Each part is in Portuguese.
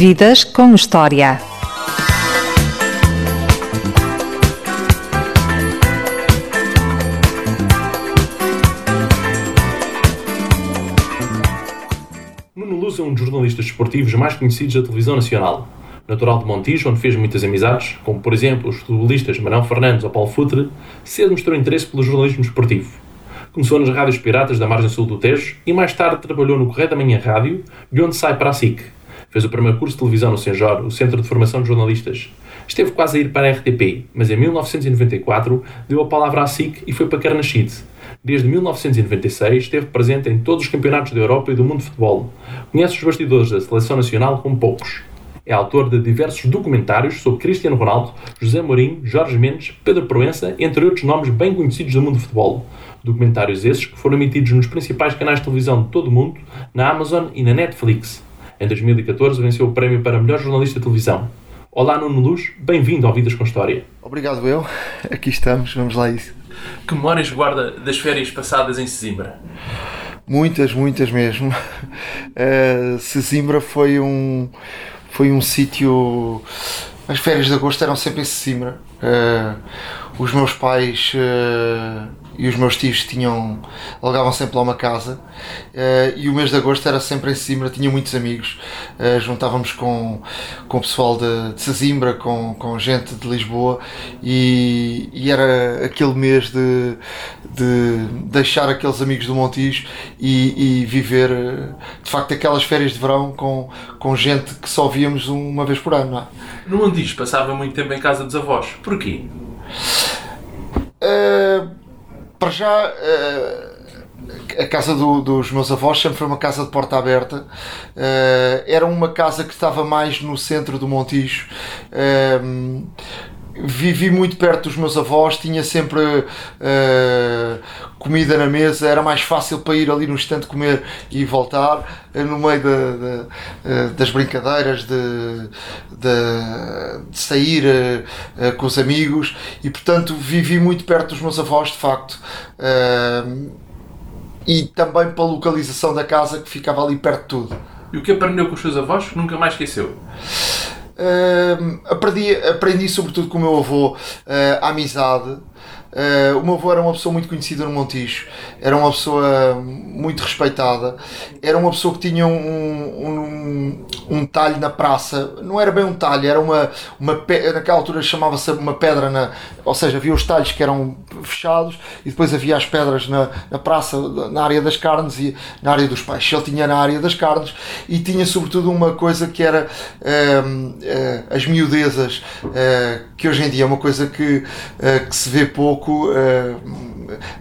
Vidas com História. Nuno Luz é um dos jornalistas desportivos mais conhecidos da televisão nacional. Natural de Montijo, onde fez muitas amizades, como por exemplo os futebolistas Manuel Fernandes ou Paulo Futre, cedo mostrou interesse pelo jornalismo esportivo. Começou nas rádios piratas da margem sul do Tejo e mais tarde trabalhou no Correio da Manhã Rádio, de onde sai para a SIC. Fez o primeiro curso de televisão no Senjor, o Centro de Formação de Jornalistas. Esteve quase a ir para a RTP, mas em 1994 deu a palavra à SIC e foi para Carnaxide. Desde 1996 esteve presente em todos os campeonatos da Europa e do mundo de futebol. Conhece os bastidores da seleção nacional como poucos. É autor de diversos documentários sobre Cristiano Ronaldo, José Mourinho, Jorge Mendes, Pedro Proença, entre outros nomes bem conhecidos do mundo do futebol. Documentários esses que foram emitidos nos principais canais de televisão de todo o mundo, na Amazon e na Netflix. Em 2014 venceu o prémio para melhor jornalista de televisão. Olá Nuno Luz, bem-vindo ao Vidas com História. Obrigado eu, aqui estamos, vamos lá isso. Que memórias guarda das férias passadas em Sesimbra? Muitas, muitas mesmo. Uh, Sesimbra foi um, foi um sítio. As férias de agosto eram sempre em Sesimbra. Uh, os meus pais uh, e os meus tios tinham alugavam sempre lá uma casa uh, e o mês de agosto era sempre em Sesimbra, tinha muitos amigos, uh, juntávamos com, com o pessoal de, de Sesimbra, com, com gente de Lisboa e, e era aquele mês de, de deixar aqueles amigos do Montijo e, e, viver de facto aquelas férias de verão com, com gente que só víamos uma vez por ano. Não é? No Montijo passava muito tempo em casa dos avós, porquê? Uh, para já, uh, a casa do, dos meus avós sempre foi uma casa de porta aberta. Uh, era uma casa que estava mais no centro do Montijo. Uh, vivi muito perto dos meus avós, tinha sempre uh, comida na mesa, era mais fácil para ir ali no instante comer e voltar, uh, no meio de, de, uh, das brincadeiras, de, de, sair com os amigos e portanto vivi muito perto dos meus avós, de facto. e também pela localização da casa que ficava ali perto de tudo. E o que aprendeu com os seus avós que nunca mais esqueceu? Aprendi, aprendi sobretudo com o meu avô uh, a amizade. Uh, o meu avô era uma pessoa muito conhecida no Montijo, era uma pessoa muito respeitada, era uma pessoa que tinha um, um, um talho na praça, não era bem um talho, era uma, uma naquela altura chamava-se uma pedra, na, ou seja, havia os talhos que eram fechados e depois havia as pedras na, na praça, na área das carnes e na área dos peixes. Ele tinha na área das carnes e tinha sobretudo uma coisa que era uh, uh, as miudezas, que hoje em dia é uma coisa que, que se vê pouco pouco, uh,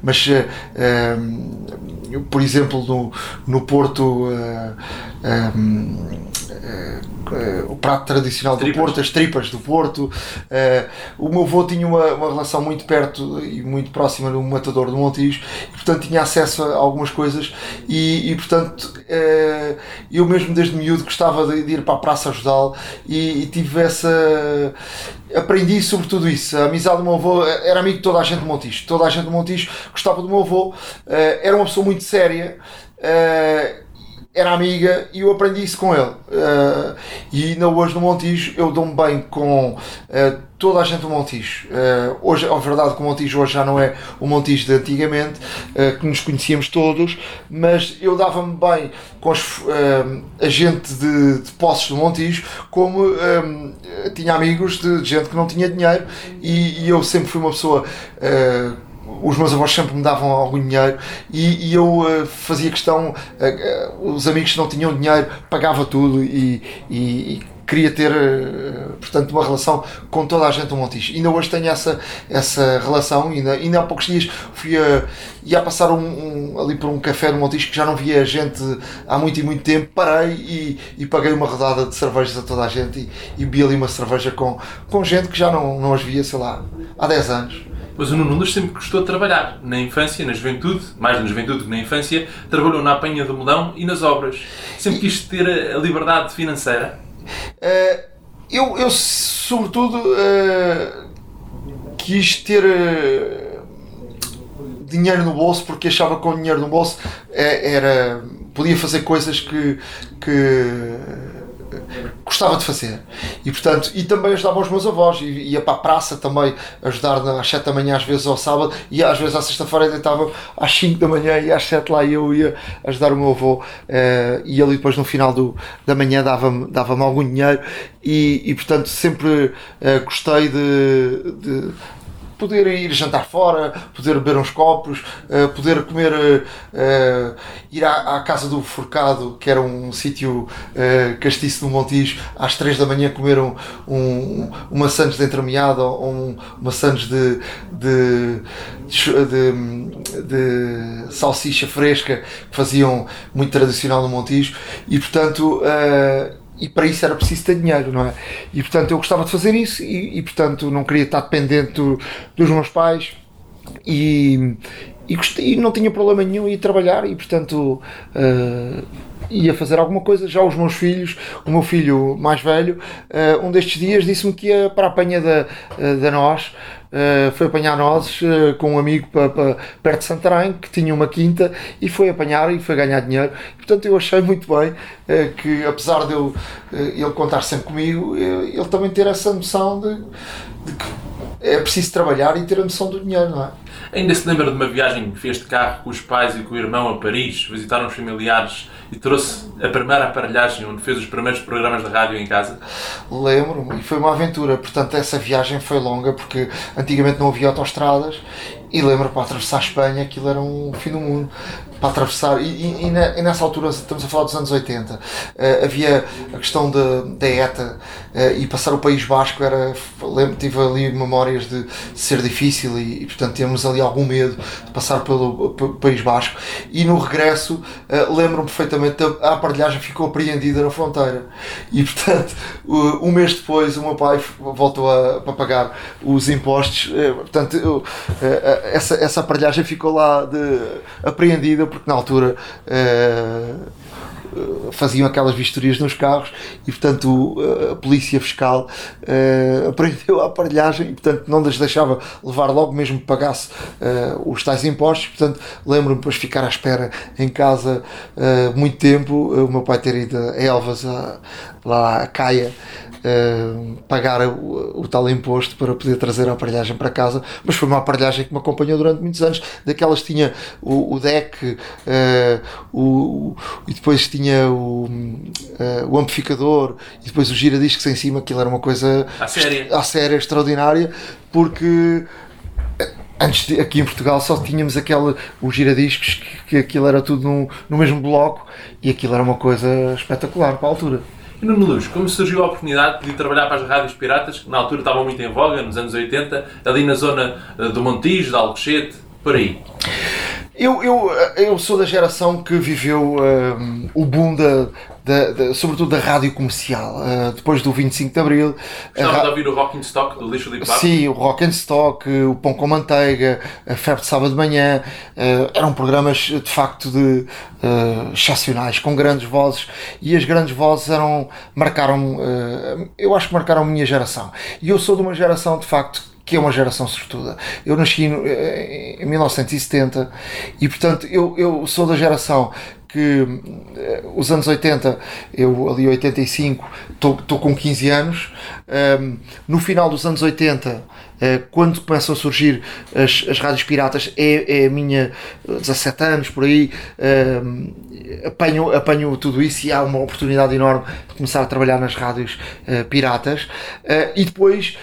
mas uh, por exemplo no, no Porto o prato tradicional do Porto, as tripas do Porto. o meu avô tinha uma, uma relação muito perto e muito próxima no Matador do Montijo, e, portanto tinha acesso a algumas coisas e, e portanto eu mesmo desde miúdo gostava de, ir para a Praça Judal e, e tive essa aprendi sobre tudo isso. A amizade do meu avô era amigo de toda a gente do Montijo. Toda a gente do Montijo gostava do meu avô. Eh, era uma pessoa muito séria. Eh, era amiga e eu aprendi isso com ele. Uh, e ainda hoje no Montijo eu dou-me bem com uh, toda a gente do Montijo. Uh, hoje, é verdade que o Montijo hoje já não é o Montijo de antigamente, que nos conhecíamos todos, mas eu dava-me bem com os, a gente de, de Posses do Montijo, como tinha amigos de, de, gente que não tinha dinheiro e, e eu sempre fui uma pessoa os meus avós sempre me davam algum dinheiro e, e eu uh, fazia questão, uh, os amigos que não tinham dinheiro pagava tudo e, e, e queria ter, portanto, uma relação com toda a gente do Montijo. Ainda hoje tenho essa, essa relação, ainda, ainda há poucos dias fui a, ia a passar um, um, ali por um café no Montijo que já não via gente há muito e muito tempo, parei e, e paguei uma rodada de cervejas a toda a gente e, e bebi ali uma cerveja com, com gente que já não, não as via, sei lá, há 10 anos. Mas o Nuno Luz sempre gostou de trabalhar. Na infância, na juventude, mais na juventude que na infância, trabalhou na apanha do modão e nas obras. Sempre quis ter a liberdade financeira? Uh, eu, eu, sobretudo, uh, quis ter uh, dinheiro no bolso porque achava que com dinheiro no bolso era, podia fazer coisas que, que gostava de fazer. E portanto, e também ajudava os meus avós, e ia para a praça também ajudar às 7 da manhã, às vezes ao sábado, e às vezes à sexta-feira deitava às 5 da manhã e às 7 lá eu ia ajudar o meu avô, uh, e ele depois no final do, da manhã dava-me dava algum dinheiro, e, e portanto sempre uh, gostei de, de poder ir jantar fora, poder beber uns copos, uh, poder comer, uh, ir à, à, casa do Forcado, que era um sítio uh, castiço no Montijo, às 3 da manhã comer um, um, uma sandes de entremeada ou um, uma sandes de, de, de, de, salsicha fresca, que faziam muito tradicional no Montijo, e portanto e para isso era preciso ter dinheiro, não é? E portanto eu gostava de fazer isso e, e portanto não queria estar dependente do, dos meus pais e, e, gostei, não tinha problema nenhum em ir trabalhar e portanto uh, ia fazer alguma coisa. Já os meus filhos, o meu filho mais velho, uh, um destes dias disse-me que ia para a apanha da, uh, da nós Uh, foi apanhar nozes uh, com um amigo para, para, perto de Santarém que tinha uma quinta e foi apanhar e foi ganhar dinheiro. Portanto, eu achei muito bem uh, que, apesar de eu, ele contar sempre comigo, ele também ter essa noção de, de, que é preciso trabalhar e ter a noção do dinheiro, não é? Ainda se lembra de uma viagem que fez de carro com os pais e com o irmão a Paris, visitar uns familiares e trouxe a primeira aparelhagem onde fez os primeiros programas de rádio em casa? Lembro-me, e foi uma aventura. Portanto, essa viagem foi longa porque antigamente não havia autoestradas e lembro para atravessar a Espanha aquilo era um fim do mundo para atravessar, e, e, e, nessa altura estamos a falar dos anos 80, uh, eh, havia a questão da ETA uh, e passar o País Basco era, lembro, tive ali memórias de ser difícil e, e portanto temos ali algum medo de passar pelo, pelo País Basco. E no regresso uh, lembro-me perfeitamente a, a aparelhagem ficou apreendida na fronteira. E portanto um mês depois o meu pai voltou a, a pagar os impostos, portanto essa, essa aparelhagem ficou lá de, apreendida porque na altura uh, faziam aquelas vistorias nos carros e, portanto, a polícia fiscal uh, apreendeu a aparelhagem e, portanto, não as deixava levar logo, mesmo que pagasse uh, os tais impostos. Portanto, lembro-me depois de ficar à espera em casa muito tempo, o meu pai ter ido a Elvas, a, lá a Caia uh, pagar o, o, tal imposto para poder trazer a aparelhagem para casa, mas foi uma aparelhagem que me acompanhou durante muitos anos. Daquelas tinha o, o deck, uh, o, e depois tinha o, uh, o amplificador, e depois os giradiscos em cima, aquilo era uma coisa à séria, à séria extraordinária, porque antes de, aqui em Portugal só tínhamos aquele, os giradiscos que, que aquilo era tudo no, no mesmo bloco e aquilo era uma coisa espetacular para a altura. E Nuno Luz, como surgiu a oportunidade de trabalhar para as rádios piratas, que na altura estavam muito em voga, nos anos 80, ali na zona eh, do Montijo, de Alcochete, por aí? Eu, eu, eu sou da geração que viveu um, o boom da, da, da, sobretudo da rádio comercial, uh, depois do 25 de Abril. Gostava de ouvir o Rock in Stock do Lixo de Sim, o Rock in Stock, o Pão com Manteiga, a Febre de Sábado de Manhã, uh, eram programas de facto de uh, excepcionais, com grandes vozes, e as grandes vozes eram, marcaram, uh, eu acho que marcaram a minha geração. E eu sou de uma geração de facto que é uma geração sortuda. Eu nasci em 1970 e, portanto, eu, eu sou da geração que eh, os anos 80, eu ali 85, estou com 15 anos. Um, no final dos anos 80, uh, eh, quando começam a surgir as, as rádios piratas, é, é a minha 17 anos por aí. Um, apanho, apanho tudo isso e há uma oportunidade enorme de começar a trabalhar nas rádios uh, piratas. Uh, e depois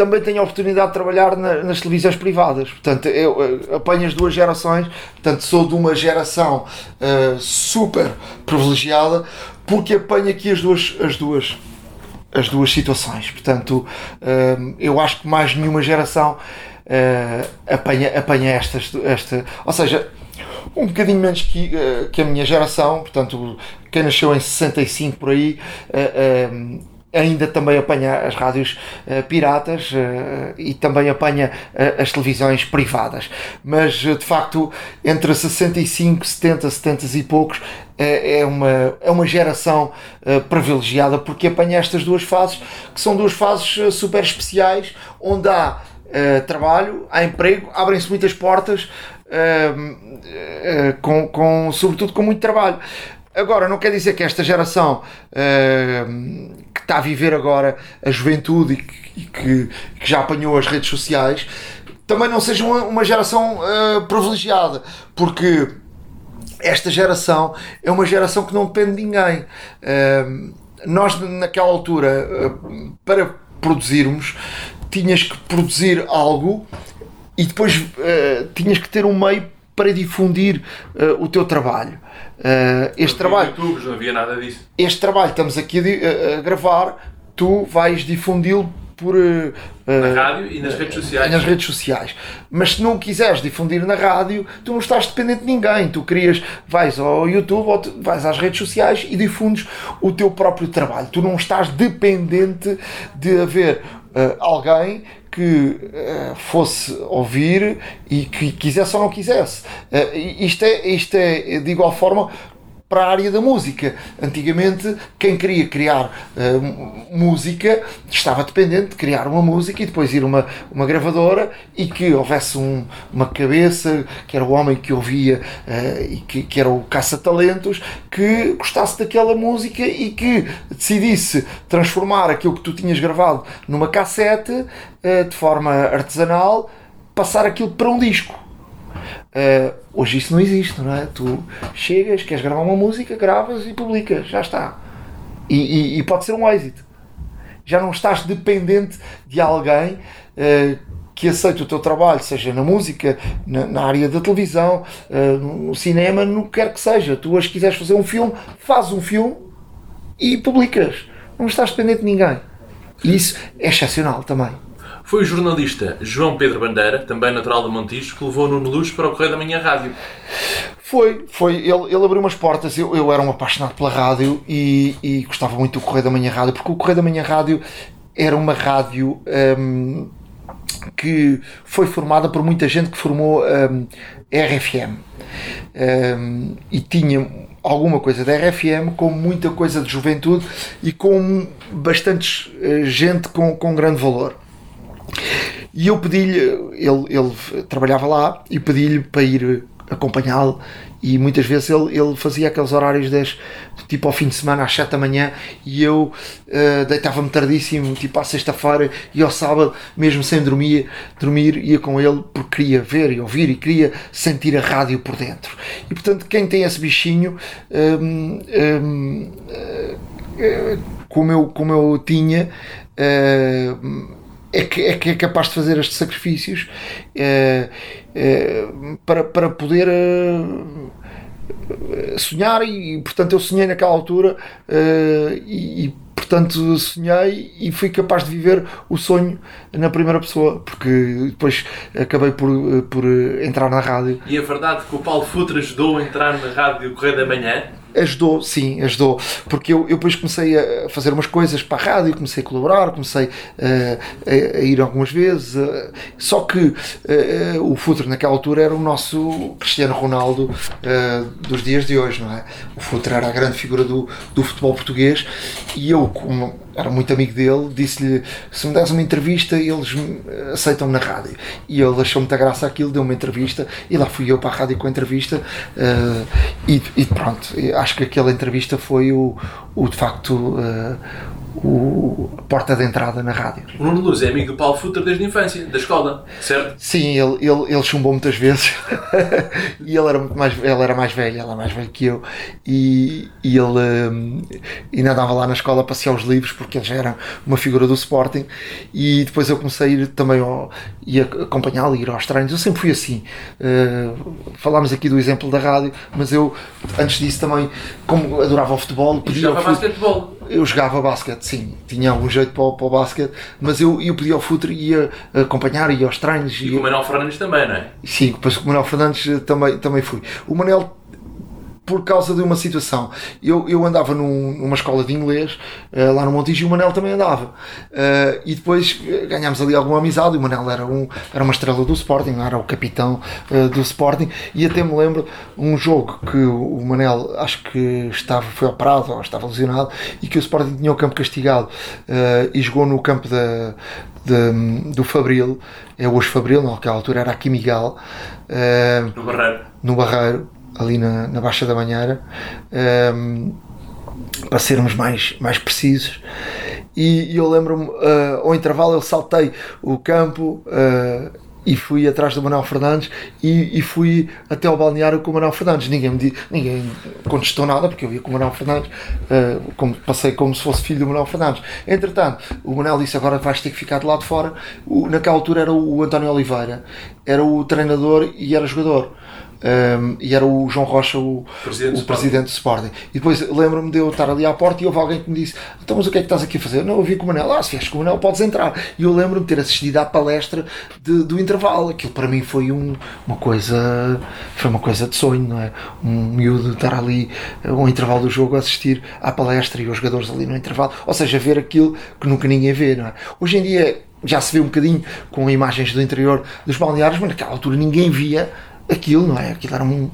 também tenho a oportunidade de trabalhar na, nas televisões privadas. Portanto, eu, eu apanho as duas gerações, portanto, sou de uma geração uh, super privilegiada porque apanho aqui as duas, as duas, as duas situações. Portanto, uh, eu acho que mais nenhuma geração uh, apanha, apanha estas, esta, ou seja, um bocadinho menos que, que a minha geração, portanto, quem nasceu em 65 por aí, ainda também apanha as rádios uh, piratas uh, e também apanha uh, as televisões privadas. Mas de facto, entre 65, 70, 70 e poucos, é uma, é uma geração privilegiada porque apanha estas duas fases, que são duas fases super especiais, onde há trabalho, há emprego, abrem-se muitas portas. com, com, sobretudo com muito trabalho Agora, não quer dizer que esta geração uh, está a viver agora a juventude e que, e que, já apanhou as redes sociais também não seja uma, uma geração uh, privilegiada, porque esta geração é uma geração que não depende de ninguém. Uh, nós, naquela altura, uh, para produzirmos, tinhas que produzir algo e depois tinhas que ter um meio para difundir o teu trabalho. Este não trabalho. YouTube, não havia nada disso. Este trabalho estamos aqui a, a gravar, tu vais difundi-lo por uh, na rádio e nas redes sociais. Nas redes sociais. Mas se não quiseres difundir na rádio, tu não estás dependente de ninguém. Tu querias, vais ao YouTube ou te, vais às redes sociais e difundes o teu próprio trabalho. Tu não estás dependente de haver uh, alguém que uh, fosse ouvir e que quisesse ou não quisesse. Uh, isto, é, isto é de igual forma para a área da música. Antigamente, quem queria criar uh, música estava dependente de criar uma música e depois ir uma, uma gravadora e que houvesse um, uma cabeça, que era o homem que ouvia uh, e que, que era o caça-talentos, que gostasse daquela música e que decidisse transformar aquilo que tu tinhas gravado numa cassete uh, de forma artesanal, passar aquilo para um disco. Uh, hoje isso não existe, não é? Tu chegas, queres gravar uma música, gravas e publicas, já está. E, e, e pode ser um êxito. Já não estás dependente de alguém uh, que aceite o teu trabalho, seja na música, na, na área da televisão, uh, no cinema, no que quer que seja. Tu hoje quiseres fazer um filme, fazes um filme e publicas. Não estás dependente de ninguém. E isso é excepcional também. Foi o jornalista João Pedro Bandeira, também natural de Montijo, que levou Nuno Luz para o Correio da Manhã Rádio. Foi, foi. Ele, ele abriu umas portas. Eu, eu era um apaixonado pela rádio e, e gostava muito do Correio da Manhã Rádio, porque o Correio da Manhã Rádio era uma rádio um, que foi formada por muita gente que formou um, RFM. Um, e tinha alguma coisa da RFM, com muita coisa de juventude e com bastante uh, gente com, com grande valor. E eu pedi-lhe, ele, ele trabalhava lá, e pedi-lhe para ir acompanhá-lo. E muitas vezes ele, ele fazia aqueles horários das, tipo ao fim de semana às 7 da manhã e eu uh, deitava-me tardíssimo tipo à sexta-feira e ao sábado mesmo sem dormir, dormir ia com ele porque queria ver e ouvir e queria sentir a rádio por dentro. E portanto quem tem esse bichinho um, um, uh, como, eu, como eu tinha uh, é que, é que é capaz de fazer estes sacrifícios é, é, para, para poder é, sonhar e portanto eu sonhei naquela altura e, e portanto sonhei e fui capaz de viver o sonho na primeira pessoa, porque depois acabei por, por entrar na rádio. E é verdade que o Paulo Futre ajudou a entrar na rádio Correio da Manhã? Ajudou, sim, ajudou. Porque eu, eu depois comecei a fazer umas coisas para a rádio, comecei a colaborar, comecei uh, a, a, ir algumas vezes. Uh, só que uh, o Futre naquela altura era o nosso Cristiano Ronaldo dos dias de hoje, não é? O Futre era a grande figura do, do futebol português e eu, como era muito amigo dele, disse-lhe: se me des uma entrevista, eles aceitam-me na rádio. E ele achou muita graça aquilo, deu uma entrevista e lá fui eu para a rádio com a entrevista uh, e, e, pronto. Acho que aquela entrevista foi o, o de facto. Uh, o, a porta de entrada na rádio. O Nuno Luz é amigo do Paulo Futre desde a infância, da escola, certo? Sim, ele, ele, ele chumbou muitas vezes e ele era muito mais ele era mais velho, ele era mais velho que eu e, e ele um, ainda andava lá na escola a passear os livros porque ele já era uma figura do Sporting e depois eu comecei a ir também ao, e acompanhá-lo, ir aos treinos, eu sempre fui assim. Uh, falámos aqui do exemplo da rádio, mas eu antes disso também, como adorava o futebol, pedia ao futebol eu jogava basquete, sim, tinha algum jeito para o, para o basquete, mas eu, eu pedia ao futre e ia acompanhar, ia aos treinos. E com o Manuel Fernandes também, não é? Sim, depois o Manuel Fernandes também, também fui. O Manuel por causa de uma situação. Eu, eu andava num, numa escola de inglês uh, lá no Montijo e o Manel também andava. Uh, e depois eh, ganhámos ali alguma amizade. O Manel era, um, era uma estrela do Sporting, era o capitão uh, do Sporting. E até me lembro um jogo que o Manel acho que estava, foi operado ou estava lesionado e que o Sporting tinha o campo castigado e jogou no campo da, de, do Fabril, é hoje Fabril, naquela altura era aqui Miguel. no Barreiro. No Barreiro ali na, na Baixa da Manheira, um, para sermos mais, mais precisos. E, e eu lembro-me, uh, ao intervalo, eu saltei o campo. Uh, e fui atrás do Manuel Fernandes e, e, fui até ao balneário com o Manuel Fernandes. Ninguém, me ninguém contestou nada, porque eu ia com o Manuel Fernandes, uh, como, passei como se fosse filho do Manuel Fernandes. Entretanto, o Manuel disse: agora vais ter que ficar de lado fora. O, naquela altura era o António Oliveira, era o treinador e era jogador. Um, e era o João Rocha o presidente, o presidente do Sporting. E depois lembro-me de eu estar ali à porta e houve alguém que me disse: Então, mas o que é que estás aqui a fazer? Não, eu vi com o Manel. Ah, se vies com o Manel, podes entrar. E eu lembro-me de ter assistido à palestra de, do intervalo. Aquilo para mim foi um, uma coisa foi uma coisa de sonho, não é? Um miúdo estar ali ao intervalo do jogo a assistir à palestra e os jogadores ali no intervalo. Ou seja, ver aquilo que nunca ninguém vê, não é? Hoje em dia já se vê um bocadinho com imagens do interior dos balneários, mas naquela altura ninguém via aquilo, não é? Aquilo era um.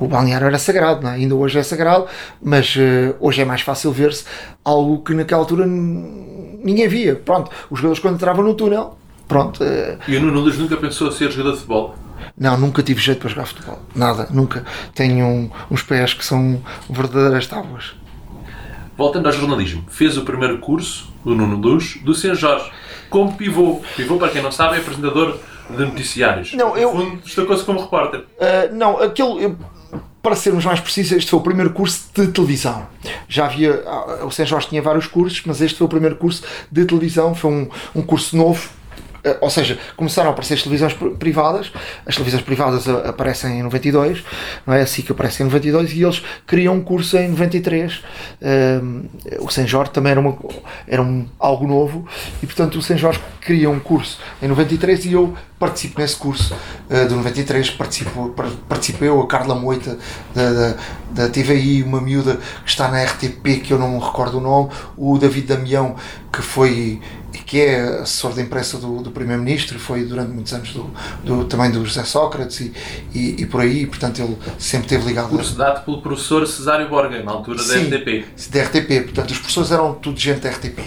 O balneário era sagrado, não é? ainda hoje é sagrado, mas uh, hoje é mais fácil ver-se algo que naquela altura ninguém via. Pronto, os jogadores quando entravam no túnel, pronto. Uh, e o Nuno Luz nunca pensou ser jogador de futebol? Não, nunca tive jeito para jogar futebol. Nada, nunca. Tenho um, uns pés que são verdadeiras tábuas. Voltando ao jornalismo, fez o primeiro curso, o Nuno Luz, do Sr. Jorge, como pivô. Pivô, para quem não sabe, é apresentador de noticiários. Não, eu. Destacou-se como repórter. Uh, não, aquele. Eu, para sermos mais precisos, este foi o primeiro curso de televisão. Já havia. Ah, o Sérgio Jorge tinha vários cursos, mas este foi o primeiro curso de televisão. Foi um, um curso novo ou seja, começaram a aparecer as televisões privadas, as televisões privadas aparecem em 92, não é assim que aparecem em 92 e eles criam um curso em 93. Um, eh, o São Jorge também era, uma, era um, algo novo e portanto o São Jorge cria um curso em 93 e eu participo nesse curso uh, do 93, participo, participo eu, a Carla Moita da, da, da TVI, uma miúda que está na RTP que eu não me recordo o nome, o David Damião que foi que é assessor de imprensa do, do Primeiro-Ministro, foi durante muitos anos do, do, também do José Sócrates e, e, e, por aí, portanto ele sempre esteve ligado. Curso dado pelo professor Cesário Borga, na altura Sim, da RTP. Da RTP, portanto os professores eram tudo gente da RTP.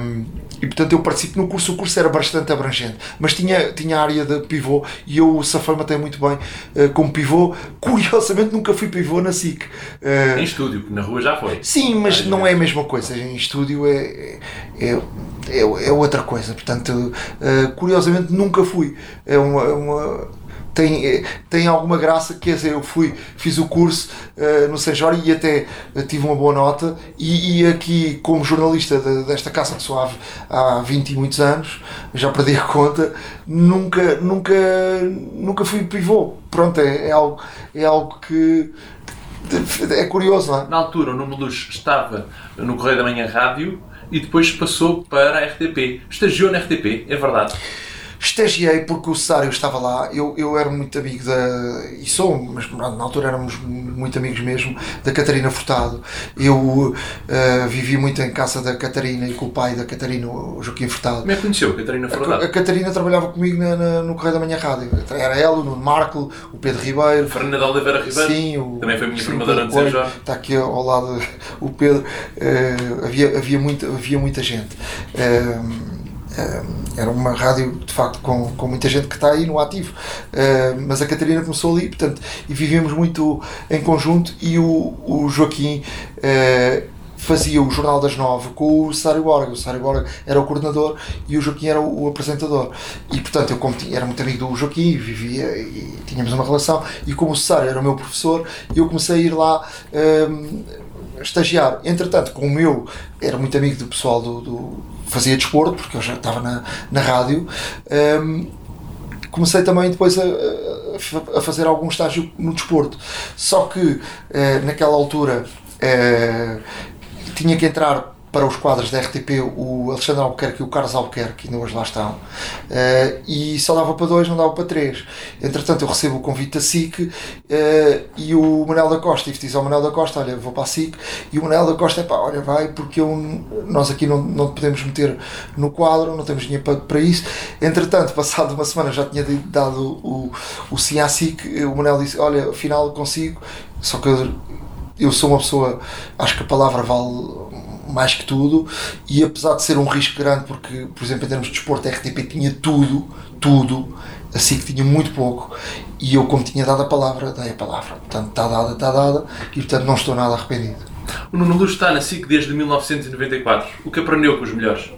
Um, e portanto eu participo no curso, o curso era bastante abrangente, mas tinha, tinha a área de pivô e eu safei-me até muito bem uh, como pivô. Curiosamente nunca fui pivô na SIC. Uh, em estúdio, na rua já foi. Sim, mas não é a mesma coisa. Em estúdio é, é, é, é outra coisa. Portanto, uh, curiosamente nunca fui. É uma, é uma tem, tem alguma graça, quer dizer, eu fui, fiz o curso uh, no Sejor e até tive uma boa nota e, e aqui como jornalista de, desta casa sou há, há 20 e muitos anos, já perdi a conta, nunca, nunca, nunca fui pivô. Pronto, é, é algo, é algo que é curioso, não é? Na altura o Nuno Luz estava no Correio da Manhã Rádio e depois passou para a RTP. Estagiou na RTP, é verdade? Estagiei porque o Cesário estava lá, eu, eu era muito amigo da. e sou, mas na altura éramos muito amigos mesmo, da Catarina Furtado. Eu uh, vivi muito em casa da Catarina e com o pai da Catarina, o Joaquim Furtado. Como é que conheceu a Catarina Furtado? A, a Catarina trabalhava comigo na, na, no Correio da Manhã Rádio. Era ela, o Nuno Marco, o Pedro Ribeiro. Fernanda Oliveira Ribeiro? Sim, o, também foi minha formadora antes de. Está aqui ao lado o Pedro. Uh, havia, havia, muita, havia muita gente. Uh, era uma rádio de facto com, com muita gente que está aí no ativo mas a Catarina começou ali portanto e vivíamos muito em conjunto e o, o Joaquim eh, fazia o Jornal das Nove com o Sário Borga. O Sário Borga era o coordenador e o Joaquim era o, o apresentador. E portanto, eu como tinha, era muito amigo do Joaquim, vivia e tínhamos uma relação. E como o Sário era o meu professor, eu comecei a ir lá um, estagiar. Entretanto, como eu era muito amigo do pessoal do, do fazia desporto, porque eu já estava na, na rádio, um, comecei também depois a, a, fazer algum estágio no desporto. Só que eh, naquela altura eh, tinha que entrar para os quadros da RTP o Alexandre Albuquerque e o Carlos Albuquerque, que ainda hoje lá estão, uh, e só dava para dois, não dava para três. Entretanto, eu recebo o convite da SIC uh, e o Manel da Costa, e diz ao Manel da Costa: Olha, vou para a SIC, e o Manel da Costa é pá, olha, vai, porque eu, nós aqui não, não podemos meter no quadro, não temos dinheiro para, para isso. Entretanto, passado uma semana já tinha dado o, o sim à SIC, o Manel disse: Olha, afinal consigo, só que eu, eu sou uma pessoa, acho que a palavra vale mais que tudo, e apesar de ser um risco grande, porque, por exemplo, em termos de desporto, a RTP tinha tudo, tudo, assim que tinha muito pouco e eu como tinha dado a palavra, dei a palavra, portanto está dada, está dada e portanto não estou nada arrependido. O Nuno Luz está na SIC desde 1994. O que aprendeu com os melhores?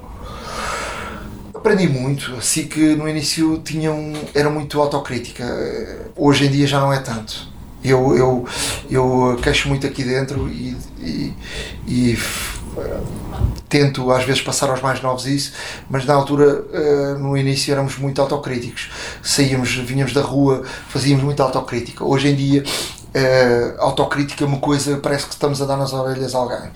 Aprendi muito, assim que no início tinha um, era muito autocrítica, hoje em dia já não é tanto. Eu, eu, eu queixo muito aqui dentro e, e, e tento às vezes passar aos mais novos isso, mas na altura, no início, éramos muito autocríticos. Saíamos, vinhamos da rua, fazíamos muita autocrítica. Hoje em dia, autocrítica é uma coisa, parece que estamos a dar nas orelhas a alguém.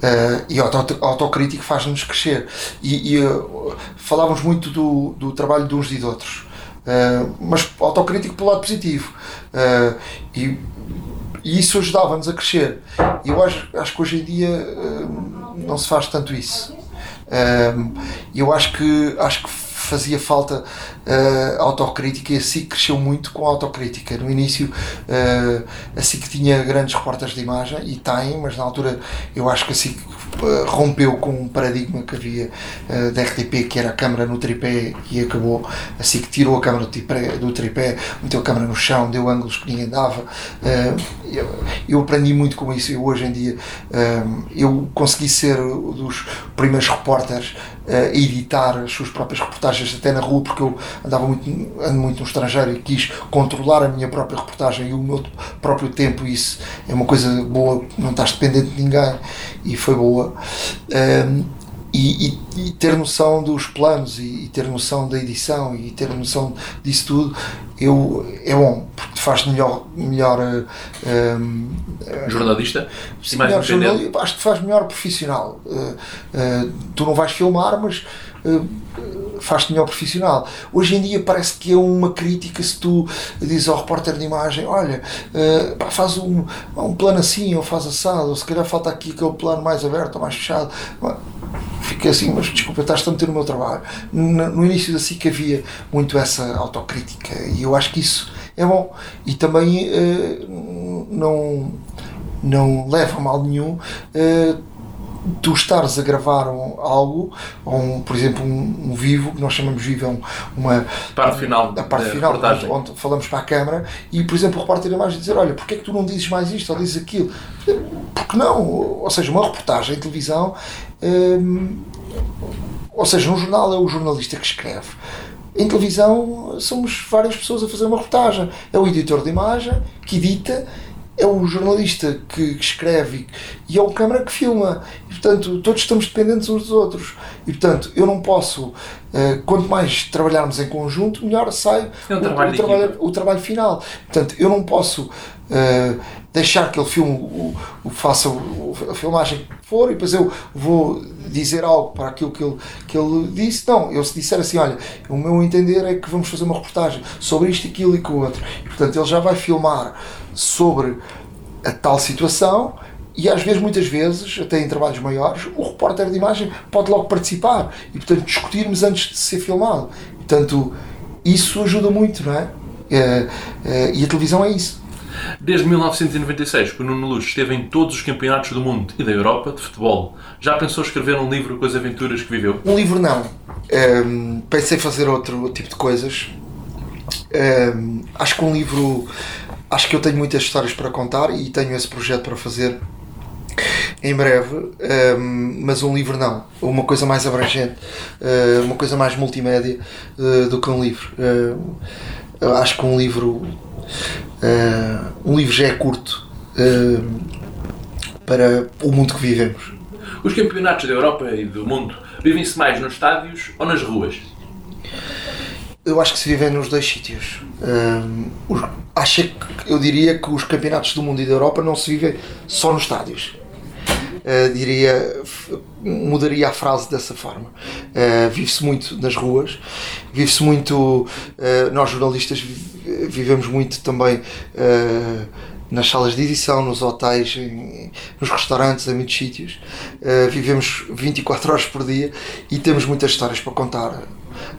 Uh, e auto, autocrítico faz-nos crescer. E, e uh, falávamos muito do, do trabalho de uns e de outros, uh, mas autocrítico pelo lado positivo. e, e isso ajudava-nos a crescer. E eu acho, acho que hoje em dia não se faz tanto isso. E eu acho que, acho que fazia falta uh, autocrítica e a SIC cresceu muito com autocrítica. No início, uh, a SIC tinha grandes repórteres de imagem e tem, mas na altura eu acho que a SIC uh, rompeu com um paradigma que havia uh, da RTP, que era a câmara no tripé e acabou. A SIC tirou a câmara do tripé, do tripé meteu a câmara no chão, deu ângulos que ninguém dava. Eu, eu, aprendi muito com isso. Eu, hoje em dia, eu consegui ser dos primeiros repórteres a editar as suas próprias reportagens até na rua, porque eu andava muito, ando muito no estrangeiro e quis controlar a minha própria reportagem e o meu próprio tempo. Isso é uma coisa boa, não estás dependente de ninguém e foi boa. Um, e, e, e, ter noção dos planos e, e, ter noção da edição e ter noção disso tudo eu, é bom, porque te faz melhor, melhor um, jornalista sim, mais melhor jornalista, acho que te faz melhor profissional uh, uh, tu não vais filmar mas uh, faz-te melhor profissional. Hoje em dia parece que é uma crítica se tu dizes ao repórter de imagem, olha, pá, faz um, um plano assim, ou faz assado, ou se calhar falta aqui aquele plano mais aberto ou mais fechado. Fica assim, mas desculpa, estás a meter no meu trabalho. No, início da SIC havia muito essa autocrítica e eu acho que isso é bom. E também uh, não, não leva a mal nenhum tu estares a gravar um, algo, ou um, por exemplo, um, um, vivo, que nós chamamos vivo, é um, uma parte final, a parte final onde, onde, falamos para a câmara, e por exemplo, o repórter a imagem dizer: Olha, porque é que tu não dizes mais isto ou dizes aquilo? Porque não? Ou seja, uma reportagem em televisão, hum, ou seja, um jornal é o jornalista que escreve. Em televisão somos várias pessoas a fazer uma reportagem. É o editor de imagem que edita é o jornalista que, escreve e é o câmara que filma. E, portanto, todos estamos dependentes uns dos outros. E, portanto, eu não posso, uh, quanto mais trabalharmos em conjunto, melhor sai é um trabalho o, o, trabalho, o, trabalho, final. Portanto, eu não posso uh, deixar que ele filme, o, o faça a filmagem que for e depois eu vou dizer algo para aquilo que ele, que ele disse. Não, eu se disser assim, olha, o meu entender é que vamos fazer uma reportagem sobre isto, aquilo e com o outro. E, portanto, ele já vai filmar sobre a tal situação e às vezes, muitas vezes, até em trabalhos maiores, o repórter de imagem pode logo participar e, portanto, discutirmos antes de ser filmado. Portanto, isso ajuda muito, não é? é, é e a televisão é isso. Desde 1996 que o Nuno Luz esteve em todos os campeonatos do mundo e da Europa de futebol. Já pensou escrever um livro com as aventuras que viveu? Um livro não. Um, pensei fazer outro tipo de coisas. Um, acho que um livro acho que eu tenho muitas histórias para contar e tenho esse projeto para fazer em breve, ehm, mas um livro não, uma coisa mais abrangente, uh, uma coisa mais multimédia uh, do que um livro. Uh, acho que um livro, um livro já é curto para o mundo que vivemos. Os campeonatos da Europa e do mundo vivem-se mais nos estádios ou nas ruas? Eu acho que se vive nos dois sítios. Um, acho que eu diria que os campeonatos do mundo e da Europa não se vivem só nos estádios. Uh, diria, mudaria a frase dessa forma. Uh, vive-se muito nas ruas, vive-se muito. Uh, nós jornalistas vivemos muito também nas salas de edição, nos hotéis, em, nos restaurantes, em muitos sítios. vivemos 24 horas por dia e temos muitas histórias para contar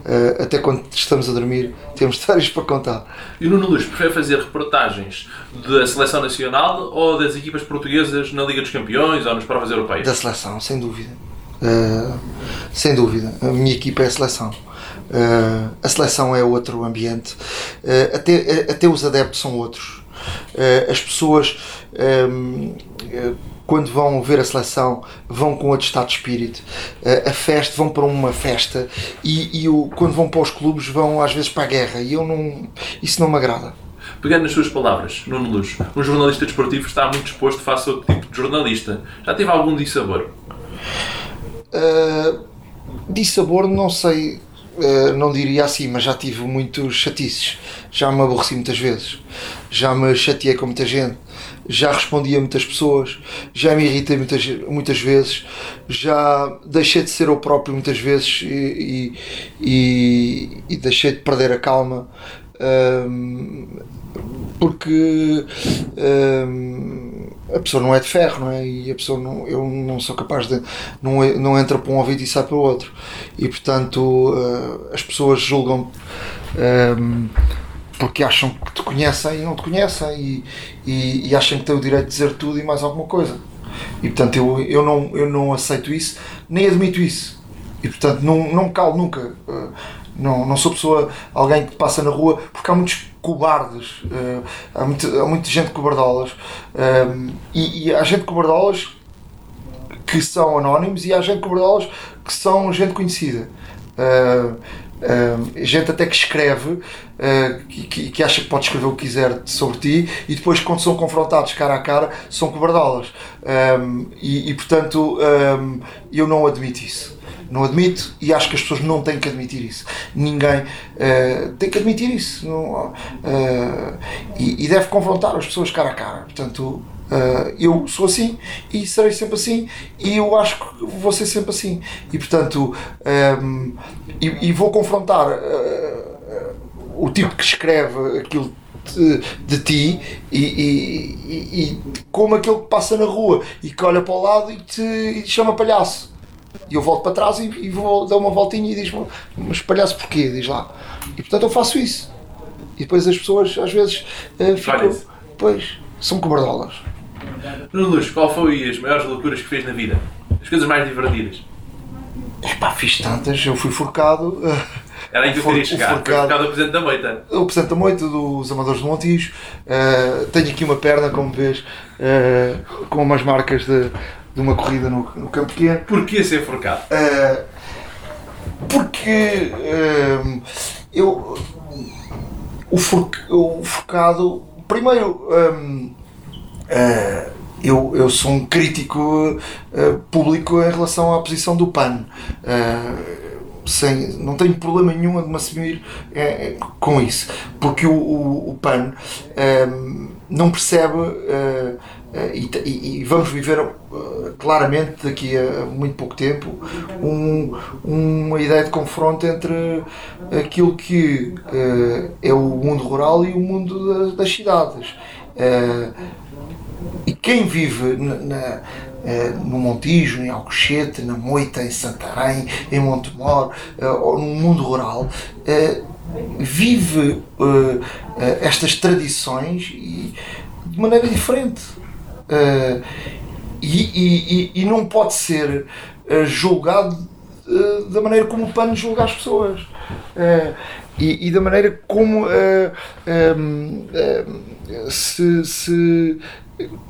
uh, até quando estamos a dormir, temos histórias para contar. E o Nuno Luz prefere fazer reportagens da seleção nacional ou das equipas portuguesas na Liga dos Campeões ou nas provas europeias? Da seleção, sem dúvida. Uh, sem dúvida. A minha equipa é a seleção. Uh, a seleção é outro ambiente. Até, até os adeptos são outros. as pessoas, um, quando vão ver a seleção, vão com outro estado de espírito. a festa, vão para uma festa e, e o, quando vão para os clubes, vão às vezes para a guerra. E eu não, isso não me agrada. Pegando nas suas palavras, Nuno Luz, um jornalista desportivo está muito disposto face a outro tipo de jornalista. Já teve algum dissabor? Uh, dissabor, não sei, uh, não diria assim, mas já tive muitos chatices. Já me aborreci muitas vezes. Já me chateei com muita gente. Já respondi a muitas pessoas. Já me irritei muitas, muitas vezes. Já deixei de ser eu próprio muitas vezes e, e, e, deixei de perder a calma. Porque a pessoa não é de ferro, não é? E a pessoa não, eu não sou capaz de. Não, não entra para um ouvido e sai para o outro. E portanto uh, as pessoas julgam. Um, porque acham que te conhecem e não te conhecem e, e, e, acham que têm o direito de dizer tudo e mais alguma coisa. E portanto eu, eu, não, eu não aceito isso, nem admito isso. E portanto não, não me calo nunca. Uh, não, não sou pessoa, alguém que passa na rua, porque há muitos cobardes, uh, há, muito, há muita gente cobardolas. Eh, e, e há gente cobardolas que são anónimos e há gente cobardolas que são gente conhecida. Uh, gente até que escreve uh, que, que, acha que pode escrever o que quiser sobre ti e depois quando são confrontados cara a cara são cobardolas um, e, e, portanto um, eu não admito isso não admito e acho que as pessoas não têm que admitir isso. Ninguém uh, tem que admitir isso. Não, uh, e, e, deve confrontar as pessoas cara a cara. Portanto, uh, eu sou assim e serei sempre assim e eu acho que vou ser sempre assim. E portanto, um, e, e, vou confrontar o tipo que escreve aquilo de, de, ti e, e, e, como aquele que passa na rua e que olha para o lado e te, e te chama palhaço. E eu volto para trás e, vou dar uma voltinha e diz-me, mas palhaço porquê? Diz lá. E portanto eu faço isso. E depois as pessoas às vezes uh, ficam. Pois, são cobardolas. Nuno Luz, qual foi as maiores loucuras que fez na vida? As coisas mais divertidas? Epá, fiz tantas, eu fui forcado. Era aí que eu queria chegar. O forcado, forcado o Presidente da Moita. O Presidente da Moita, dos Amadores do Montijo. Uh, tenho aqui uma perna, como vês, uh, com umas marcas de, de uma corrida no, no campo pequeno. Porquê ser forcado? Uh, porque eu o, for, o forcado primeiro um, uh, eu, eu sou um crítico público em relação à posição do PAN sem, não tenho problema nenhum de me assumir com isso, porque o, o, o PAN não percebe eh, e, e, vamos viver uh, claramente daqui a muito pouco tempo um, uma ideia de confronto entre aquilo que uh, é o mundo rural e o mundo das, das cidades. Uh, e quem vive na, na no Montijo, em Alcochete, na Moita, em Santarém, em Montemor, ou no mundo rural, vive estas tradições de maneira diferente. E, e, e, não pode ser julgado da maneira como o PAN julga as pessoas e, e, da maneira como um, se, se,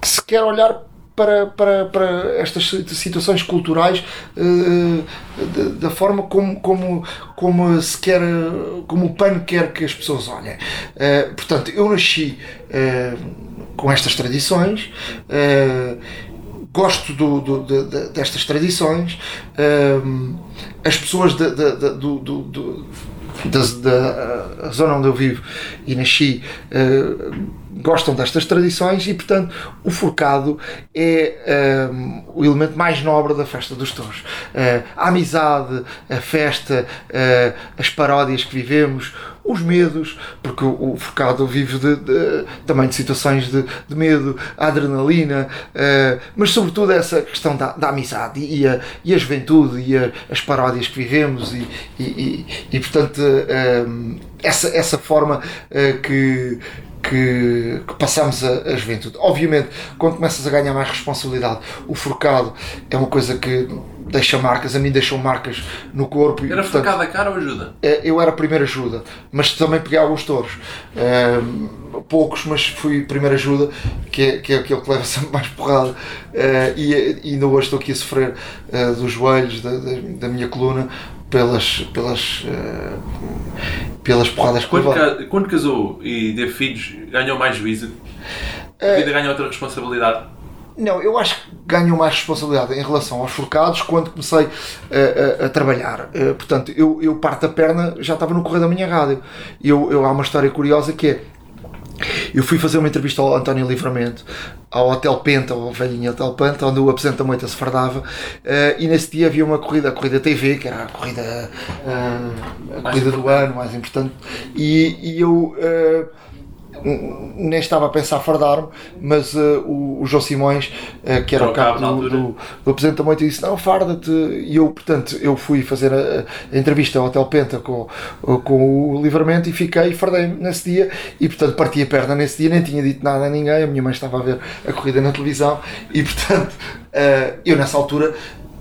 se quer olhar para, para, para estas situações culturais uh, da forma como, como, como se quer, como o PAN quer que as pessoas olhem. Uh, portanto, eu nasci uh, com estas tradições. Uh, gosto do, do, de, destas tradições. Uh, as pessoas de, de, do, do, da, zona onde eu vivo e nasci uh, gostam destas tradições e, portanto, o forcado é um, o elemento mais nobre da festa dos touros. Uh, a amizade, a festa, uh, as paródias que vivemos, os medos, porque o, o forcado vive de, de, também de situações de, de medo, a adrenalina, uh, mas sobretudo essa questão da, da amizade e a, e a juventude e a, as paródias que vivemos e, e, e, e portanto um, essa, essa forma que que, que passamos a, a, juventude. Obviamente, quando começas a ganhar mais responsabilidade, o forcado é uma coisa que deixa marcas, a mim deixou marcas no corpo. Era facada a cara ou ajuda? eh, eu era a primeira ajuda, mas também peguei alguns touros. Eh, poucos, mas fui primeira ajuda, que é, que é aquele que leva sempre mais porrada. Eh, e, e ainda hoje estou aqui a sofrer eh, dos joelhos, da, da, da minha coluna, pelas, pelas, eh, pelas porradas que Quando, ca- quando casou e teve filhos, ganhou mais juízo? A vida ganha outra responsabilidade? Não, eu acho que ganho mais responsabilidade em relação aos forcados quando comecei a, a- a trabalhar. Eh, portanto, eu, eu parto a perna, já estava no correio da minha rádio. Eu, eu, há uma história curiosa que é. Eu fui fazer uma entrevista ao António Livramento, ao Hotel Penta, ao velhinho Hotel Penta, onde o Apresenta Moita se fardava, eh, e nesse dia havia uma corrida, a corrida TV, que era a corrida, eh, a corrida do ano mais importante, e, e eu eh, nem estava a pensar fardar-me, mas eh, o, o João Simões, eh, que era o cabo do, do, do Apresenta da Moita, disse: Não, farda-te. E eu, portanto, eu fui fazer a, a entrevista ao Hotel Penta com, com o Livramento e fiquei e fardei-me nesse dia. E, portanto, parti a perna nesse dia, nem tinha dito nada a ninguém. A minha mãe estava a ver a corrida na televisão e, portanto, eh, eu nessa altura.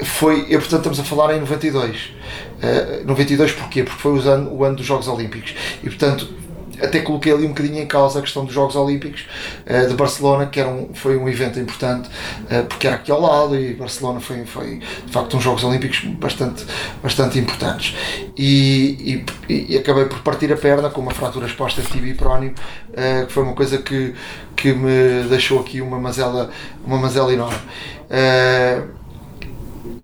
Foi, eu, portanto, estamos a falar em 92. Eh, 92 porquê? Porque foi o ano, o ano dos Jogos Olímpicos. E, portanto, até coloquei ali um bocadinho em causa a questão dos Jogos Olímpicos eh, de Barcelona, que era um, foi um evento importante, eh, porque era aqui ao lado e Barcelona foi, foi de facto uns Jogos Olímpicos bastante, bastante importantes. E, e, e acabei por partir a perna com uma fratura exposta tibia e prónio, eh, que foi uma coisa que, que me deixou aqui uma mazela, uma mazela enorme.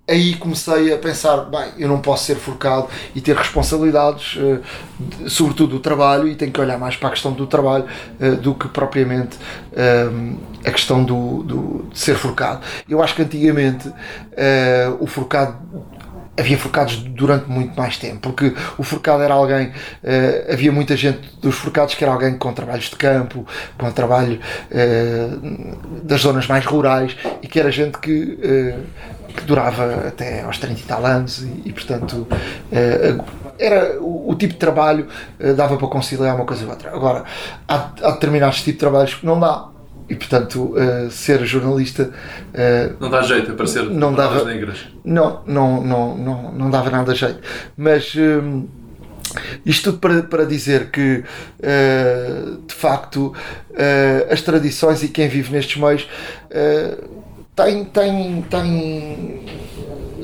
Aí comecei a pensar, bem, eu não posso ser forcado e ter responsabilidades, eh, sobretudo do trabalho, e tenho que olhar mais para a questão do trabalho eh, do que propriamente eh, a questão do, do- de ser forcado. Eu acho que antigamente o forcado havia forcados durante muito mais tempo, porque o forcado era alguém, eh, havia muita gente dos forcados que era alguém com trabalhos de campo, com trabalho eh, das zonas mais rurais e que era gente que, eh, que durava até aos 30 e tal anos e, e, portanto era o, o tipo de trabalho dava para conciliar uma coisa e outra. Agora, há, há determinados tipos de trabalhos que não dá. E portanto, eh, ser jornalista eh, Não dá jeito a parecer Não dava- negras. não, não, não, não, não dava nada jeito. Mas hum, isto tudo para, para dizer que, eh, de facto, as tradições e quem vive nestes meios tem, tem, tem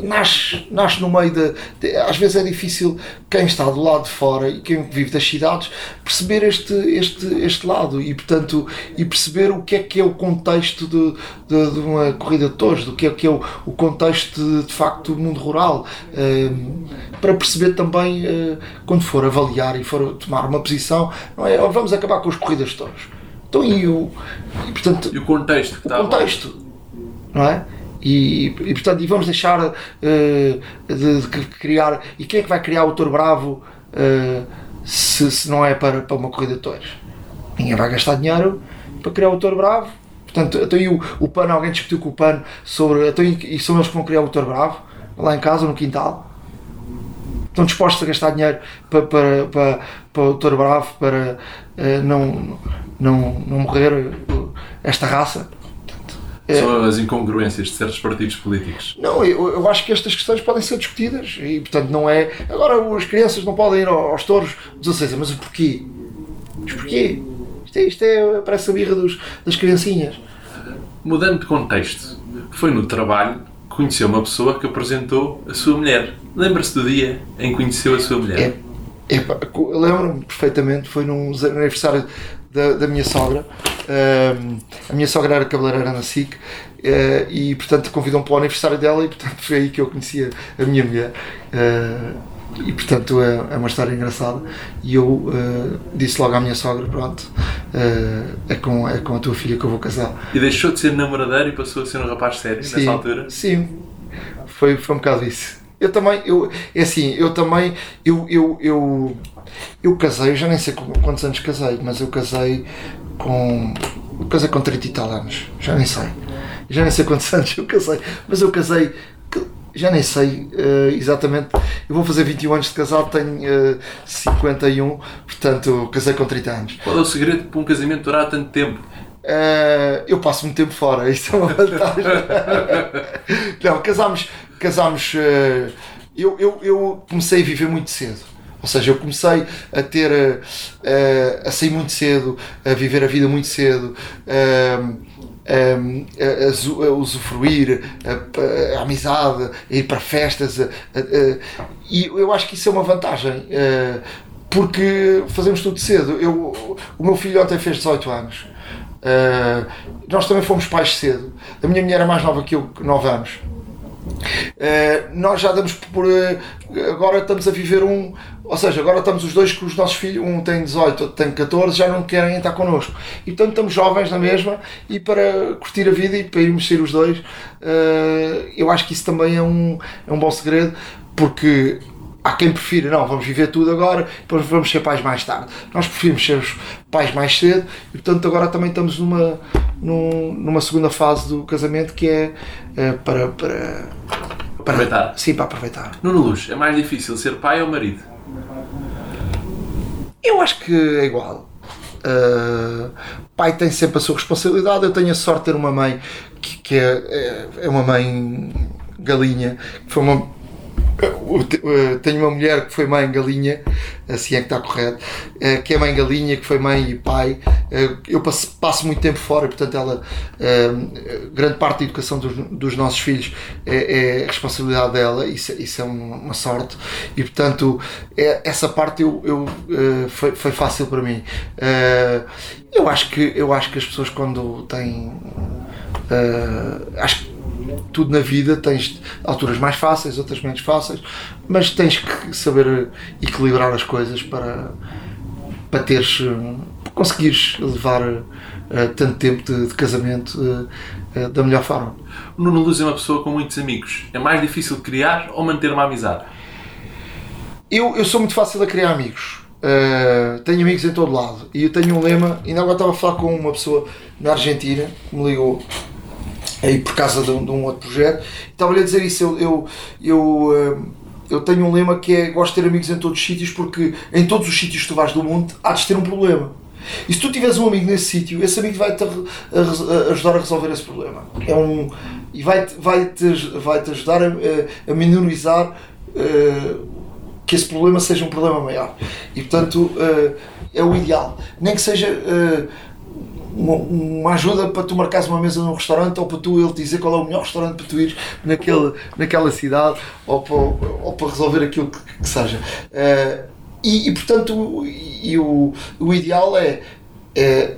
nasce, nasce no meio de, de- Às vezes é difícil quem está do lado de fora e quem vive das cidades perceber este, este, este lado e, portanto, e perceber o que é que é o contexto de, de, de uma corrida de touros, do que é que é o, o contexto de, de facto do mundo rural, eh, para perceber também eh, quando for avaliar e for tomar uma posição, não é? "Oh, Vamos acabar com as corridas de touros. Então, e, o, e portanto, E o contexto que o está contexto, não é? E, e portanto, e vamos deixar eh, de, de criar. E quem é que vai criar o Touro Bravo eh, se, se não é para, para uma corrida de touros? Ninguém vai gastar dinheiro para criar o Touro Bravo. Portanto, então, e o, o PAN, alguém discutiu com o PAN sobre. Então, e, e são eles que vão criar o Touro Bravo? Lá em casa, no quintal? Estão dispostos a gastar dinheiro para, para, para, para o Touro Bravo para eh, não, não, não morrer esta raça? É. São as incongruências de certos partidos políticos. Não, eu, eu acho que estas questões podem ser discutidas e, portanto, não é. Agora, as crianças não podem ir ao- aos touros 16, mas o porquê? Mas porquê? Isto é, isto é parece a birra dos, das criancinhas. Mudando de contexto, foi no trabalho que conheceu uma pessoa que apresentou a sua mulher. Lembra-se do dia em que conheceu a sua mulher? É, eu lembro-me perfeitamente, foi num aniversário da, da minha sogra. A minha sogra era cabeleireira na SIC eh, e, portanto, convidou-me para o aniversário dela e, portanto, foi aí que eu conhecia a minha mulher. Eh, e, portanto, é, é uma história engraçada. E eu eh, disse logo à minha sogra: Pronto, é, com, é com a tua filha que eu vou casar. E deixou de ser namoradeiro e passou a ser um rapaz sério Sim, nessa altura? Sim, foi, foi um bocado isso. Eu também, eu, é assim, eu também, eu, eu, eu, eu casei, já nem sei quantos anos casei, mas eu casei com, eu casei com 30 e tal anos, já nem sei, já nem sei quantos anos eu casei, mas eu casei, já nem sei eh, exatamente, eu vou fazer 21 anos de casado, tenho eh, 51, portanto casei com 30 anos. Qual é o segredo para um casamento durar tanto tempo? Eh, eu passo muito tempo fora, isso é uma vantagem. não, casámos, casámos. Uh, eu, eu, eu comecei a viver muito cedo. Ou seja, eu comecei a ter a, a sair muito cedo, a viver a vida muito cedo, a, a, a usufruir a, a, amizade, a ir para festas. e eu acho que isso é uma vantagem. porque fazemos tudo cedo. Eu, o meu filho ontem fez 18 anos. nós também fomos pais cedo. A minha mulher é mais nova que eu, 9 anos. Uh, nós já damos por. Uh, agora estamos a viver um. Ou seja, agora estamos os dois com os nossos filhos, um tem 18, outro tem 14, já não querem estar connosco. E portanto estamos jovens na mesma e para curtir a vida e para irmos ser os dois, uh, eu acho que isso também é um, é um bom segredo, porque há quem prefira, não, vamos viver tudo agora, depois vamos ser pais mais tarde. Nós preferimos ser pais mais cedo e portanto agora também estamos numa, numa segunda fase do casamento que é uh, para, para, para aproveitar. Sim, para aproveitar. Nuno Luz, é mais difícil ser pai ou marido? Eu acho que é igual. Uh, pai tem sempre a sua responsabilidade. Eu tenho a sorte de ter uma mãe que, que é, é, é uma mãe galinha, que foi uma tenho uma mulher que foi mãe galinha, assim é que está correto, eh, que é mãe galinha, que foi mãe e pai. Eh, eu passo, passo muito tempo fora, portanto, ela, grande parte da educação dos, dos nossos filhos é, é responsabilidade dela, isso, isso é uma sorte, e portanto, é, essa parte eu, eu foi, foi fácil para mim. Eu acho que, eu acho que as pessoas, quando têm. acho que tudo na vida tens alturas mais fáceis, outras menos fáceis, mas tens que saber equilibrar as coisas para, para teres, para conseguires levar uh, tanto tempo de, de casamento uh, uh, da melhor forma. O Nuno Luz é uma pessoa com muitos amigos. É mais difícil criar ou manter uma amizade? Eu, eu sou muito fácil a criar amigos. Uh, tenho amigos em todo lado e eu tenho um lema. Ainda agora estava a falar com uma pessoa na Argentina que me ligou aí por causa de um, de um outro projeto. Estava-lhe a dizer isso, eu, eu, eu, eh, eu, tenho um lema que é gosto de ter amigos em todos os sítios porque em todos os sítios que tu vais do mundo há de ter um problema. E se tu tiveres um amigo nesse sítio, esse amigo vai-te ajudar a resolver esse problema. É um, e vai-te vai -te, vai -te ajudar a, a minorizar uh, que esse problema seja um problema maior. E portanto uh, é o ideal. Nem que seja. Uma, uma, ajuda para tu marcares uma mesa num restaurante ou para tu ele dizer qual é o melhor restaurante para tu ires naquele, naquela cidade ou para, ou para resolver aquilo que, que seja. Uh, e, e, portanto, e o, o ideal é, é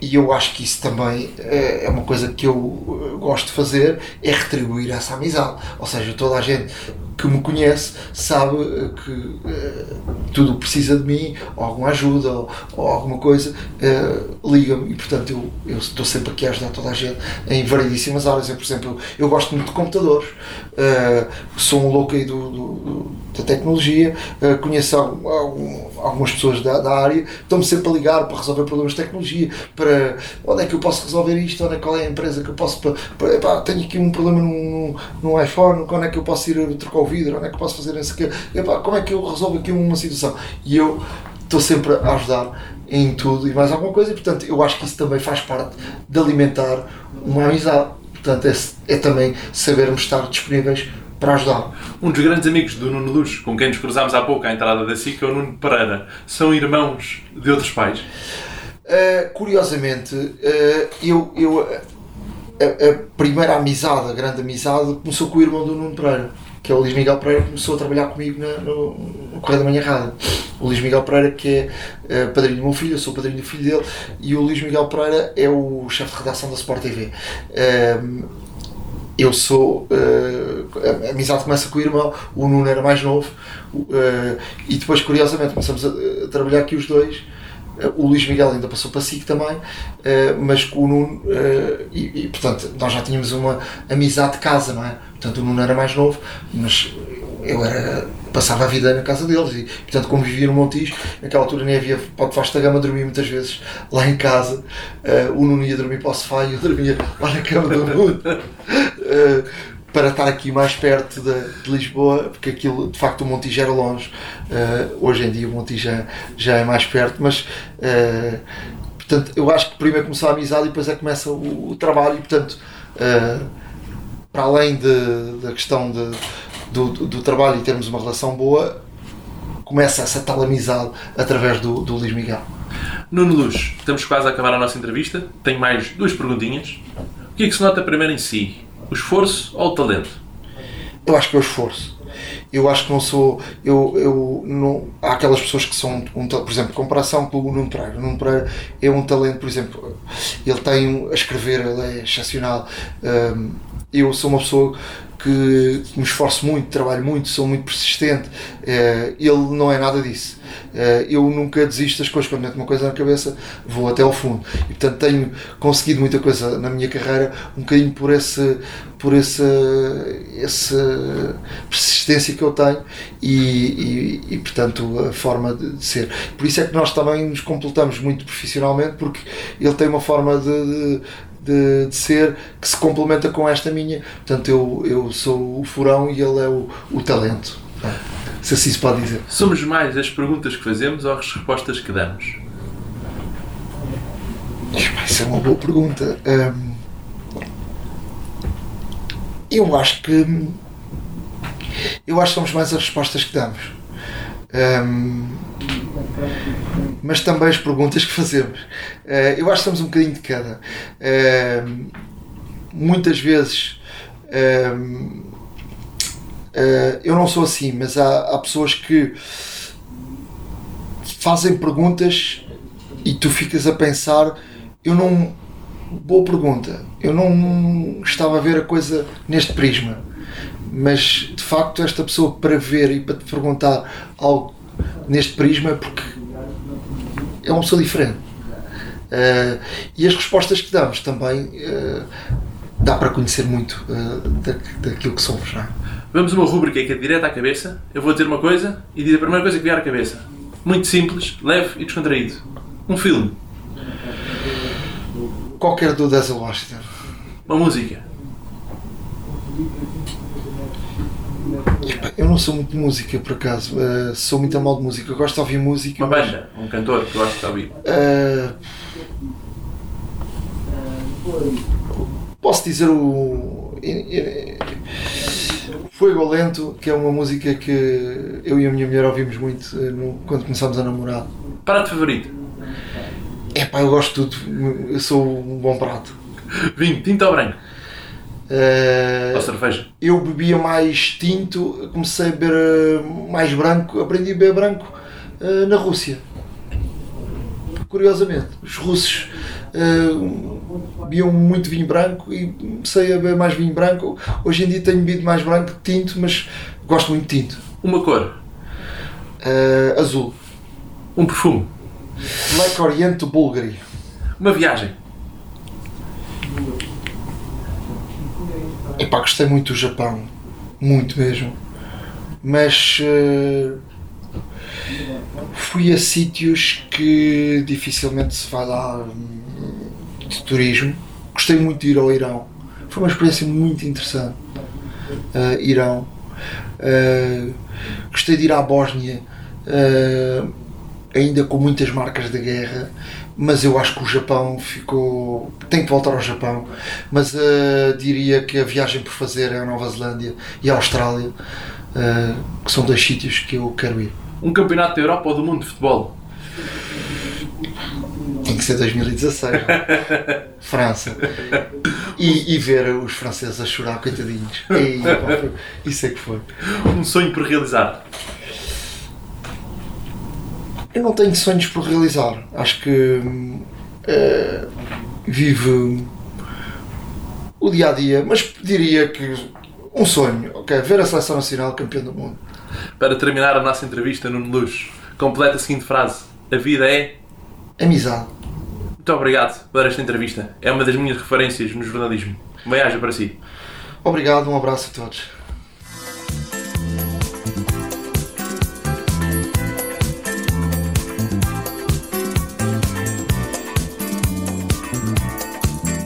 e eu acho que isso também é, é uma coisa que eu gosto de fazer, é retribuir essa amizade. Ou seja, toda a gente que me conhece sabe que uh, tudo precisa de mim, ou alguma ajuda, ou, ou alguma coisa, uh, liga-me. E portanto eu, eu estou sempre aqui a ajudar toda a gente em variedíssimas áreas. Eu, por exemplo, eu gosto muito de computadores, uh, sou um louco aí do, do, do da tecnologia, conheço algum, algumas pessoas da, da área, estão-me sempre a ligar para resolver problemas de tecnologia, para onde é que eu posso resolver isto, onde é, qual é a empresa que eu posso. Para, para, epá, tenho aqui um problema num, num iPhone, quando é que eu posso ir trocar o vidro, onde é que posso fazer isso aqui, epá, como é que eu resolvo aqui uma situação? E eu estou sempre a ajudar em tudo e mais alguma coisa, e portanto eu acho que isso também faz parte de alimentar uma amizade. Portanto, é, é também sabermos estar disponíveis para ajudar. Um dos grandes amigos do Nuno Luz, com quem nos cruzámos há pouco à entrada da SIC, é o Nuno Pereira. São irmãos de outros pais? Uh, curiosamente, uh, eu, eu a, a, primeira amizade, a grande amizade, começou com o irmão do Nuno Pereira, que é o Luís Miguel Pereira, que começou a trabalhar comigo na, no, no Correio da Manhã Rádio. O Luís Miguel Pereira, que é uh, padrinho do meu filho, eu sou padrinho do filho dele, e o Luís Miguel Pereira é o chefe de redação da Sport TV eu sou. Uh, a amizade começa com o irmão, o Nuno era mais novo, uh, e depois, curiosamente, começamos a, a trabalhar aqui os dois. Uh, o Luís Miguel ainda passou para SIC também, mas com o Nuno, e, e, portanto nós já tínhamos uma amizade de casa, não é? Portanto o Nuno era mais novo, mas eu era passava a vida na casa deles e, portanto, como vivia no Montijo, naquela altura nem havia pode vasta gama, dormia muitas vezes lá em casa. Uh, o Nuno ia dormir para o sofá e eu dormia lá na cama do Nuno. Uh, para estar aqui mais perto de, de, Lisboa, porque aquilo de facto o Montijo era longe. Uh, hoje em dia o Montijo já, já é mais perto, mas portanto eu acho que primeiro começou a amizade e depois é que começa o, o trabalho e portanto para além de, da questão de, do, do trabalho e termos uma relação boa, começa essa tal amizade através do, do Luís Miguel. Nuno Luz, estamos quase a acabar a nossa entrevista. Tenho mais duas perguntinhas. O que é que se nota primeiro em si? O esforço ou o talento? Eu acho que é o esforço. Eu acho que não sou. Eu, eu não, há aquelas pessoas que são, um, por exemplo, comparação com o Nuno Pereira. O Nuno Pereira é um talento, por exemplo, ele tem a escrever, ele é excepcional. Um, eu sou uma pessoa que me esforço muito, trabalho muito, sou muito persistente. Uh, ele não é nada disso. Uh, eu nunca desisto das coisas, quando meto uma coisa na cabeça, vou até ao fundo. E portanto tenho conseguido muita coisa na minha carreira, um bocadinho por esse por essa, essa persistência que eu tenho e, e, e, portanto a forma de ser. Por isso é que nós também nos completamos muito profissionalmente porque ele tem uma forma de, de, de, ser que se complementa com esta minha. Portanto, eu, eu sou o furão e ele é o, o talento. Se assim se pode dizer. Somos mais as perguntas que fazemos ou as respostas que damos? Isso é uma boa pergunta. Um, eu acho que. Eu acho que somos mais as respostas que damos. Um, mas também as perguntas que fazemos. Uh, eu acho que somos um bocadinho de cada. Uh, muitas vezes uh, eu não sou assim, mas há, há pessoas que fazem perguntas e tu ficas a pensar, eu não. Boa pergunta. Eu não estava a ver a coisa neste prisma. Mas de facto, esta pessoa para ver e para te perguntar algo neste prisma, porque é uma pessoa diferente. Uh, e as respostas que damos também uh, dá para conhecer muito uh, da, daquilo que somos. Não é? Vamos a uma rubrica que é direto à cabeça. Eu vou dizer uma coisa e dizer a primeira coisa que vier à cabeça. Muito simples, leve e descontraído. Um filme. Qualquer do Denzel Washington. Uma música. Eu não sou muito de música, por acaso. Uh, sou muito a mal de música. Eu gosto de ouvir música. Uma banda, um cantor que gosto de ouvir. Uh, posso dizer o. Fogo Lento, que é uma música que eu e a minha mulher ouvimos muito quando começámos a namorar. Prato favorito? É pá, eu gosto de tudo. Eu sou um bom prato. Vinho, tinto ou branco? Uh, Ou cerveja? Eu bebia mais tinto, comecei a beber uh, mais branco, aprendi a beber branco uh, na Rússia. Curiosamente, os russos bebiam muito vinho branco e comecei a beber mais vinho branco. Hoje em dia tenho bebido mais branco que tinto, mas gosto muito de tinto. Uma cor? azul. Um perfume? Like Oriente Bulgari. Uma viagem? Epá, gostei muito do Japão. Muito mesmo. Mas uh, fui a sítios que dificilmente se vai lá de turismo. Gostei muito de ir ao Irão. Foi uma experiência muito interessante. Uh, Irão. Uh, gostei de ir à Bósnia, ainda com muitas marcas de guerra mas eu acho que o Japão ficou. Tem que voltar ao Japão, mas uh, diria que a viagem por fazer é a Nova Zelândia e a Austrália, uh, que são dois sítios que eu quero ir. Um campeonato da Europa ou do mundo de futebol? Tem que ser 2016, é? França. E, e, ver os franceses a chorar, coitadinhos. E, isso é que foi. Um sonho por realizar. Eu não tenho sonhos por realizar. Acho que uh, vivo o dia a dia, mas diria que um sonho, ok? Ver a seleção nacional campeã do mundo. Para terminar a nossa entrevista no Luz, completa a seguinte frase: A vida é. Amizade. Muito obrigado por esta entrevista. É uma das minhas referências no jornalismo. Bem-aja para si. Obrigado, um abraço a todos.